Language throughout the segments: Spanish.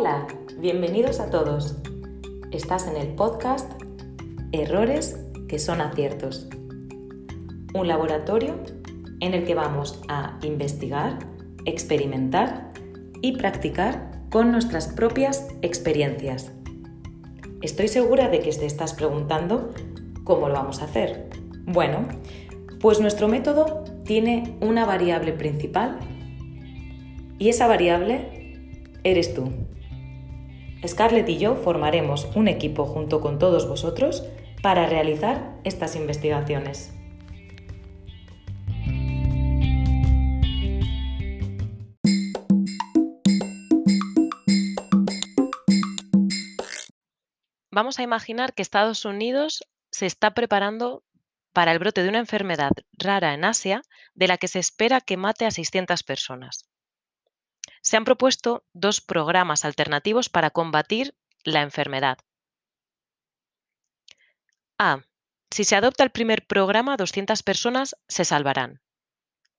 Hola, bienvenidos a todos. Estás en el podcast Errores que son aciertos. Un laboratorio en el que vamos a investigar, experimentar y practicar con nuestras propias experiencias. Estoy segura de que te estás preguntando cómo lo vamos a hacer. Bueno, pues nuestro método tiene una variable principal y esa variable eres tú. Scarlett y yo formaremos un equipo junto con todos vosotros para realizar estas investigaciones. Vamos a imaginar que Estados Unidos se está preparando para el brote de una enfermedad rara en Asia de la que se espera que mate a 600 personas. Se han propuesto dos programas alternativos para combatir la enfermedad. A. Si se adopta el primer programa, 200 personas se salvarán.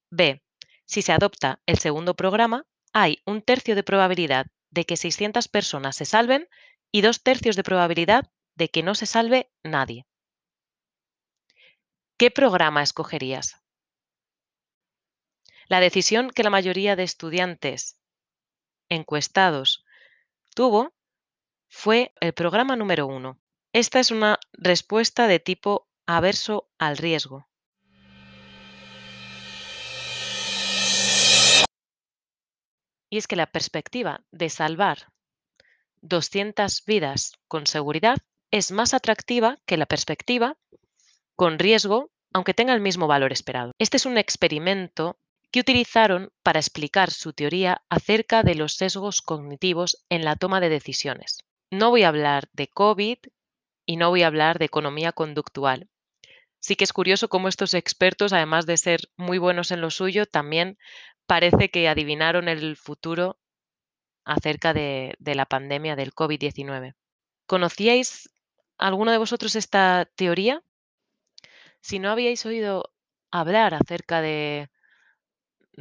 B. Si se adopta el segundo programa, hay un tercio de probabilidad de que 600 personas se salven y dos tercios de probabilidad de que no se salve nadie. ¿Qué programa escogerías? La decisión que la mayoría de estudiantes encuestados tuvo fue el programa número uno. Esta es una respuesta de tipo averso al riesgo. Y es que la perspectiva de salvar 200 vidas con seguridad es más atractiva que la perspectiva con riesgo, aunque tenga el mismo valor esperado. Este es un experimento que utilizaron para explicar su teoría acerca de los sesgos cognitivos en la toma de decisiones. No voy a hablar de COVID y no voy a hablar de economía conductual. Sí que es curioso cómo estos expertos, además de ser muy buenos en lo suyo, también parece que adivinaron el futuro acerca de, de la pandemia del COVID-19. ¿Conocíais alguno de vosotros esta teoría? Si no habíais oído hablar acerca de,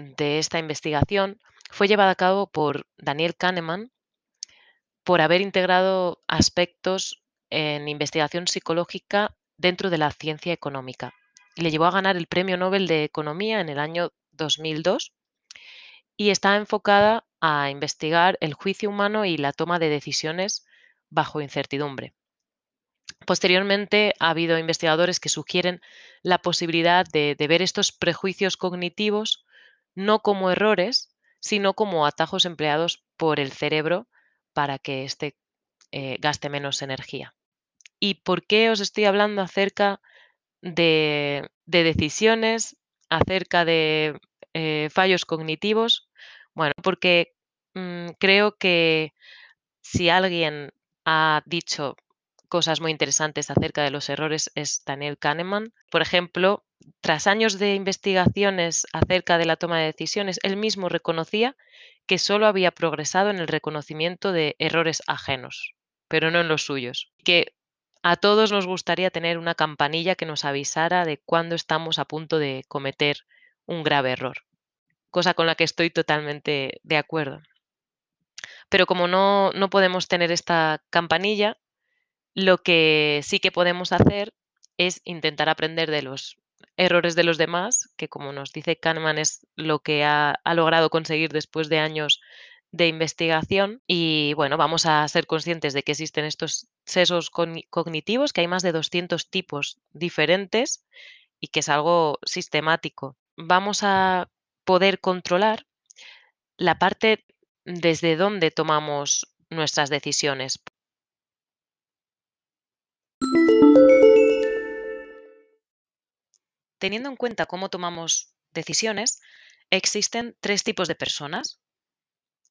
de esta investigación, fue llevada a cabo por Daniel Kahneman por haber integrado aspectos en investigación psicológica dentro de la ciencia económica. Y le llevó a ganar el Premio Nobel de Economía en el año 2002 y está enfocada a investigar el juicio humano y la toma de decisiones bajo incertidumbre. Posteriormente, ha habido investigadores que sugieren la posibilidad de, ver estos prejuicios cognitivos no como errores, sino como atajos empleados por el cerebro para que éste eh, gaste menos energía. ¿Y por qué os estoy hablando acerca de, decisiones, acerca de eh, fallos cognitivos? Bueno, porque mm, creo que si alguien ha dicho cosas muy interesantes acerca de los errores es Daniel Kahneman. Por ejemplo, tras años de investigaciones acerca de la toma de decisiones, él mismo reconocía que solo había progresado en el reconocimiento de errores ajenos, pero no en los suyos. Que a todos nos gustaría tener una campanilla que nos avisara de cuándo estamos a punto de cometer un grave error, cosa con la que estoy totalmente de acuerdo. Pero como no, no podemos tener esta campanilla, lo que sí que podemos hacer es intentar aprender de los errores de los demás, que como nos dice Kahneman es lo que ha, logrado conseguir después de años de investigación. Y bueno, vamos a ser conscientes de que existen estos sesgos cognitivos, que hay más de 200 tipos diferentes y que es algo sistemático. Vamos a poder controlar la parte desde donde tomamos nuestras decisiones. Teniendo en cuenta cómo tomamos decisiones, existen tres tipos de personas.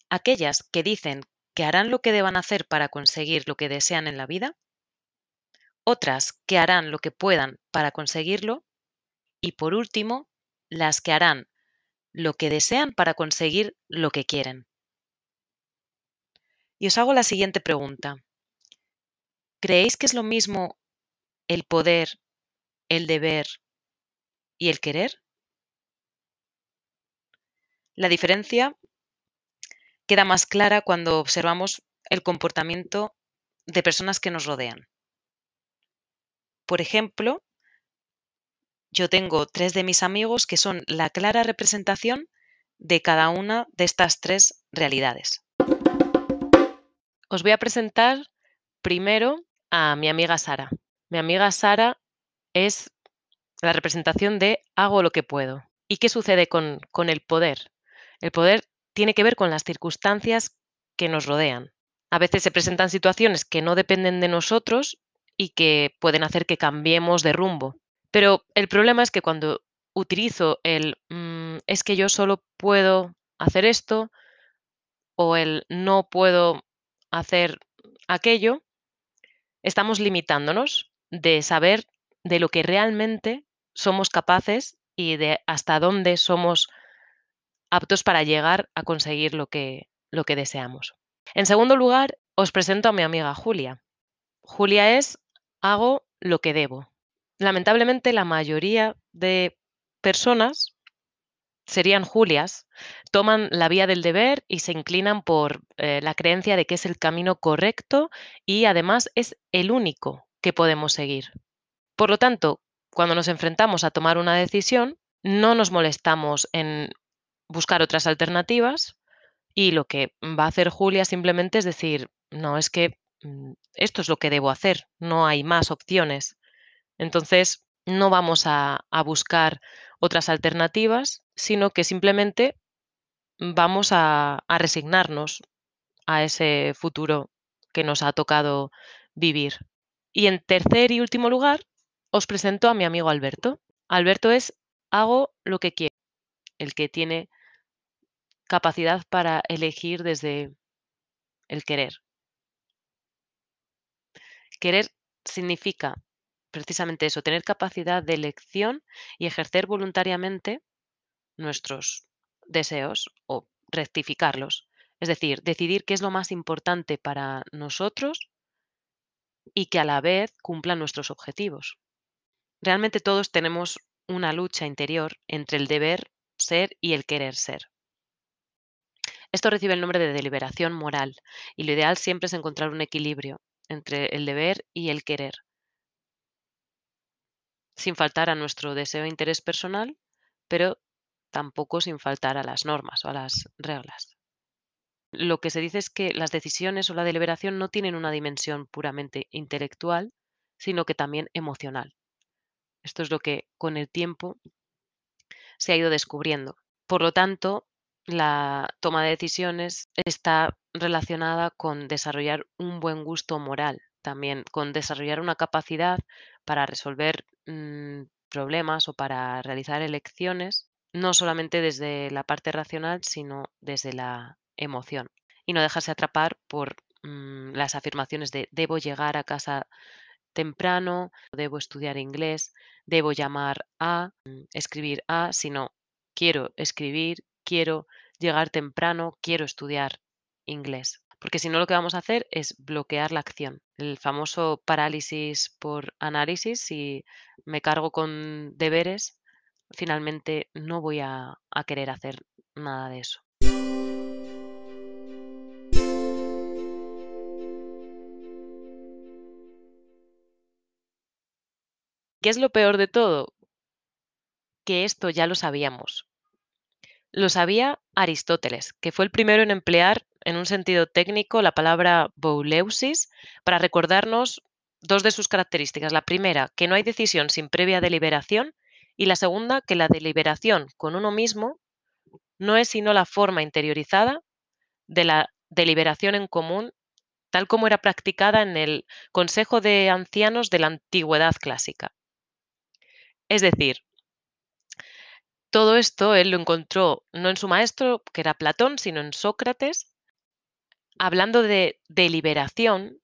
Aquellas que dicen que harán lo que deban hacer para conseguir lo que desean en la vida, otras que harán lo que puedan para conseguirlo y por último, las que harán lo que desean para conseguir lo que quieren. Y os hago la siguiente pregunta. ¿Creéis que es lo mismo el poder, el deber y el querer? La diferencia queda más clara cuando observamos el comportamiento de personas que nos rodean. Por ejemplo, yo tengo tres de mis amigos que son la clara representación de cada una de estas tres realidades. Os voy a presentar primero a mi amiga Sara. Mi amiga Sara es la representación de hago lo que puedo. ¿Y qué sucede con, con el poder? El poder tiene que ver con las circunstancias que nos rodean. A veces se presentan situaciones que no dependen de nosotros y que pueden hacer que cambiemos de rumbo. Pero el problema es que cuando utilizo el mm, es que yo solo puedo hacer esto o el no puedo hacer aquello, estamos limitándonos de saber de lo que realmente somos capaces y de hasta dónde somos aptos para llegar a conseguir lo que, lo que deseamos. En segundo lugar, os presento a mi amiga Julia. Julia es hago lo que debo. Lamentablemente la mayoría de personas serían Julias, toman la vía del deber y se inclinan por eh, la creencia de que es el camino correcto y además es el único que podemos seguir. Por lo tanto, cuando nos enfrentamos a tomar una decisión, no nos molestamos en buscar otras alternativas y lo que va a hacer Julia simplemente es decir, no, es que mm, esto es lo que debo hacer, no hay más opciones. Entonces, no vamos a, buscar otras alternativas, sino que simplemente vamos a, a resignarnos a ese futuro que nos ha tocado vivir. Y en tercer y último lugar, os presento a mi amigo Alberto. Alberto es hago lo que quiero, el que tiene capacidad para elegir desde el querer. Querer significa precisamente eso, tener capacidad de elección y ejercer voluntariamente nuestros deseos o rectificarlos. Es decir, decidir qué es lo más importante para nosotros y que a la vez cumplan nuestros objetivos. Realmente todos tenemos una lucha interior entre el deber ser y el querer ser. Esto recibe el nombre de deliberación moral y lo ideal siempre es encontrar un equilibrio entre el deber y el querer, sin faltar a nuestro deseo e interés personal, pero tampoco sin faltar a las normas o a las reglas. Lo que se dice es que las decisiones o la deliberación no tienen una dimensión puramente intelectual, sino que también emocional. Esto es lo que con el tiempo se ha ido descubriendo. Por lo tanto, la toma de decisiones está relacionada con desarrollar un buen gusto moral, también con desarrollar una capacidad para resolver mm, problemas o para realizar elecciones, no solamente desde la parte racional, sino desde la emoción. Y no dejarse atrapar por mm, las afirmaciones de debo llegar a casa temprano, debo estudiar inglés, debo llamar a, mm, escribir a, sino quiero escribir, quiero llegar temprano, quiero estudiar inglés. Porque si no, lo que vamos a hacer es bloquear la acción. El famoso parálisis por análisis, si me cargo con deberes, finalmente no voy a, a querer hacer nada de eso. ¿Qué es lo peor de todo? Que esto ya lo sabíamos. Lo sabía Aristóteles, que fue el primero en emplear en un sentido técnico la palabra bouleusis para recordarnos dos de sus características. La primera, que no hay decisión sin previa deliberación y la segunda, que la deliberación con uno mismo no es sino la forma interiorizada de la deliberación en común tal como era practicada en el Consejo de Ancianos de la Antigüedad Clásica. Es decir, todo esto él lo encontró no en su maestro, que era Platón, sino en Sócrates. Hablando de deliberación,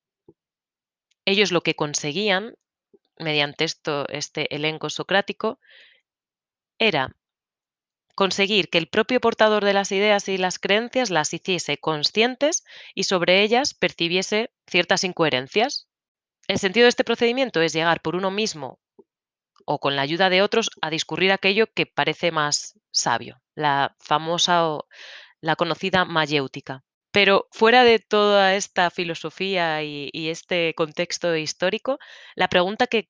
ellos lo que conseguían, mediante esto, este elenco socrático, era conseguir que el propio portador de las ideas y las creencias las hiciese conscientes y sobre ellas percibiese ciertas incoherencias. El sentido de este procedimiento es llegar por uno mismo o con la ayuda de otros a discurrir aquello que parece más sabio, la famosa o la conocida mayéutica. Pero fuera de toda esta filosofía y, este contexto histórico, la pregunta que,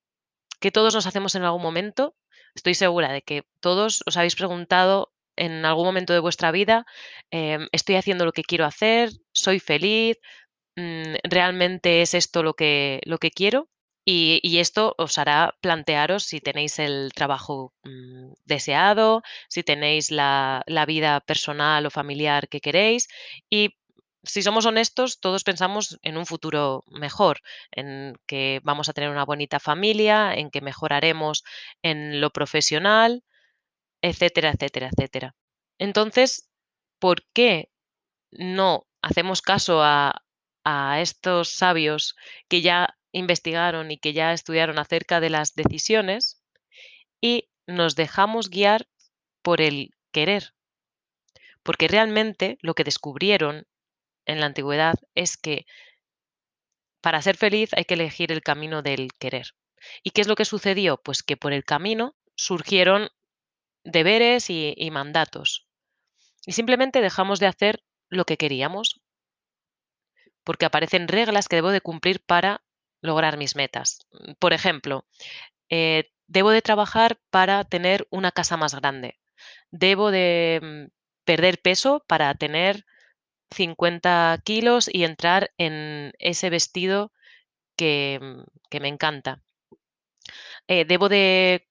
todos nos hacemos en algún momento, estoy segura de que todos os habéis preguntado en algún momento de vuestra vida, em, estoy haciendo lo que quiero hacer, soy feliz, mm, realmente es esto lo que, lo que quiero. Y, esto os hará plantearos si tenéis el trabajo mm, deseado, si tenéis la, vida personal o familiar que queréis. Y si somos honestos, todos pensamos en un futuro mejor, en que vamos a tener una bonita familia, en que mejoraremos en lo profesional, etcétera, etcétera, etcétera. Entonces, ¿por qué no hacemos caso a, a estos sabios que ya investigaron y que ya estudiaron acerca de las decisiones y nos dejamos guiar por el querer. Porque realmente lo que descubrieron en la antigüedad es que para ser feliz hay que elegir el camino del querer. ¿Y qué es lo que sucedió? Pues que por el camino surgieron deberes y, y mandatos. Y simplemente dejamos de hacer lo que queríamos porque aparecen reglas que debo de cumplir para lograr mis metas. Mm, por ejemplo, eh, debo de trabajar para tener una casa más grande. Debo de mm, perder peso para tener 50 kilos y entrar en ese vestido que, mm, me encanta. Eh, debo de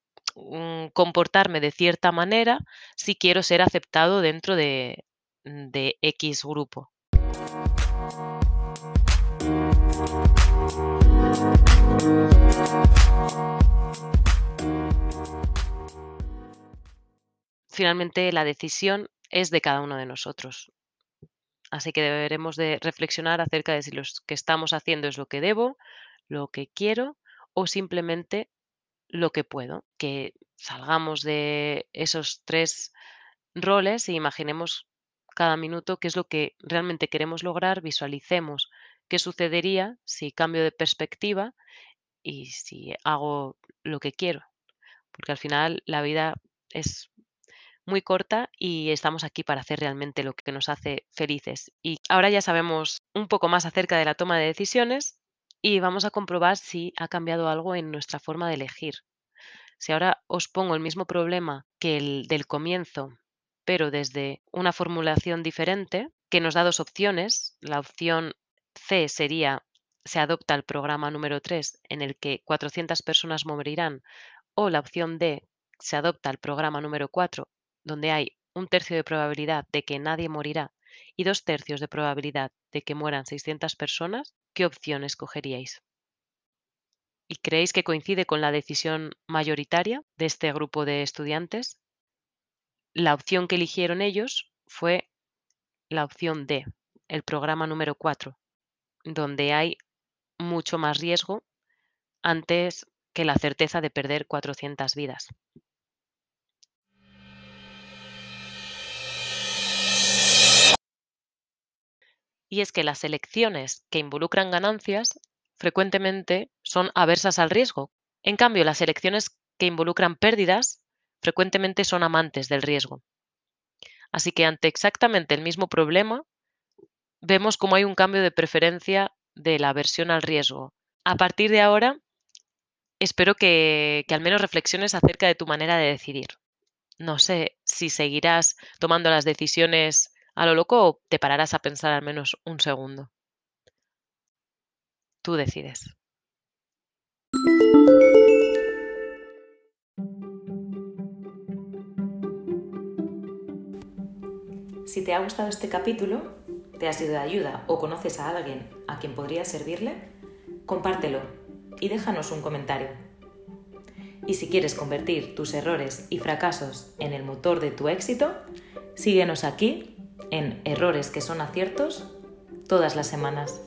comportarme de cierta manera si quiero ser aceptado dentro de, de X grupo. Finalmente, la decisión es de cada uno de nosotros. Así que deberemos de reflexionar acerca de si lo que estamos haciendo es lo que debo, lo que quiero o simplemente lo que puedo. Que salgamos de esos tres roles e imaginemos cada minuto qué es lo que realmente queremos lograr, visualicemos qué sucedería si cambio de perspectiva y si hago lo que quiero. Porque al final la vida es muy corta y estamos aquí para hacer realmente lo que nos hace felices. Y ahora ya sabemos un poco más acerca de la toma de decisiones y vamos a comprobar si ha cambiado algo en nuestra forma de elegir. Si ahora os pongo el mismo problema que el del comienzo, pero desde una formulación diferente, que nos da dos opciones, la opción C sería se adopta el programa número 3 en el que 400 personas morirán o la opción D se adopta el programa número 4 donde hay un tercio de probabilidad de que nadie morirá y dos tercios de probabilidad de que mueran 600 personas, ¿qué opción escogeríais? ¿Y creéis que coincide con la decisión mayoritaria de este grupo de estudiantes? La opción que eligieron ellos fue la opción D, el programa número 4, donde hay mucho más riesgo antes que la certeza de perder 400 vidas. Y es que las elecciones que involucran ganancias frecuentemente son aversas al riesgo. En cambio, las elecciones que involucran pérdidas frecuentemente son amantes del riesgo. Así que ante exactamente el mismo problema, vemos cómo hay un cambio de preferencia de la aversión al riesgo. A partir de ahora, espero que, al menos reflexiones acerca de tu manera de decidir. No sé si seguirás tomando las decisiones a lo loco o te pararás a pensar al menos un segundo. Tú decides. Si te ha gustado este capítulo, te ha sido de ayuda o conoces a alguien a quien podría servirle, compártelo y déjanos un comentario. Y si quieres convertir tus errores y fracasos en el motor de tu éxito, síguenos aquí en Errores que son aciertos todas las semanas.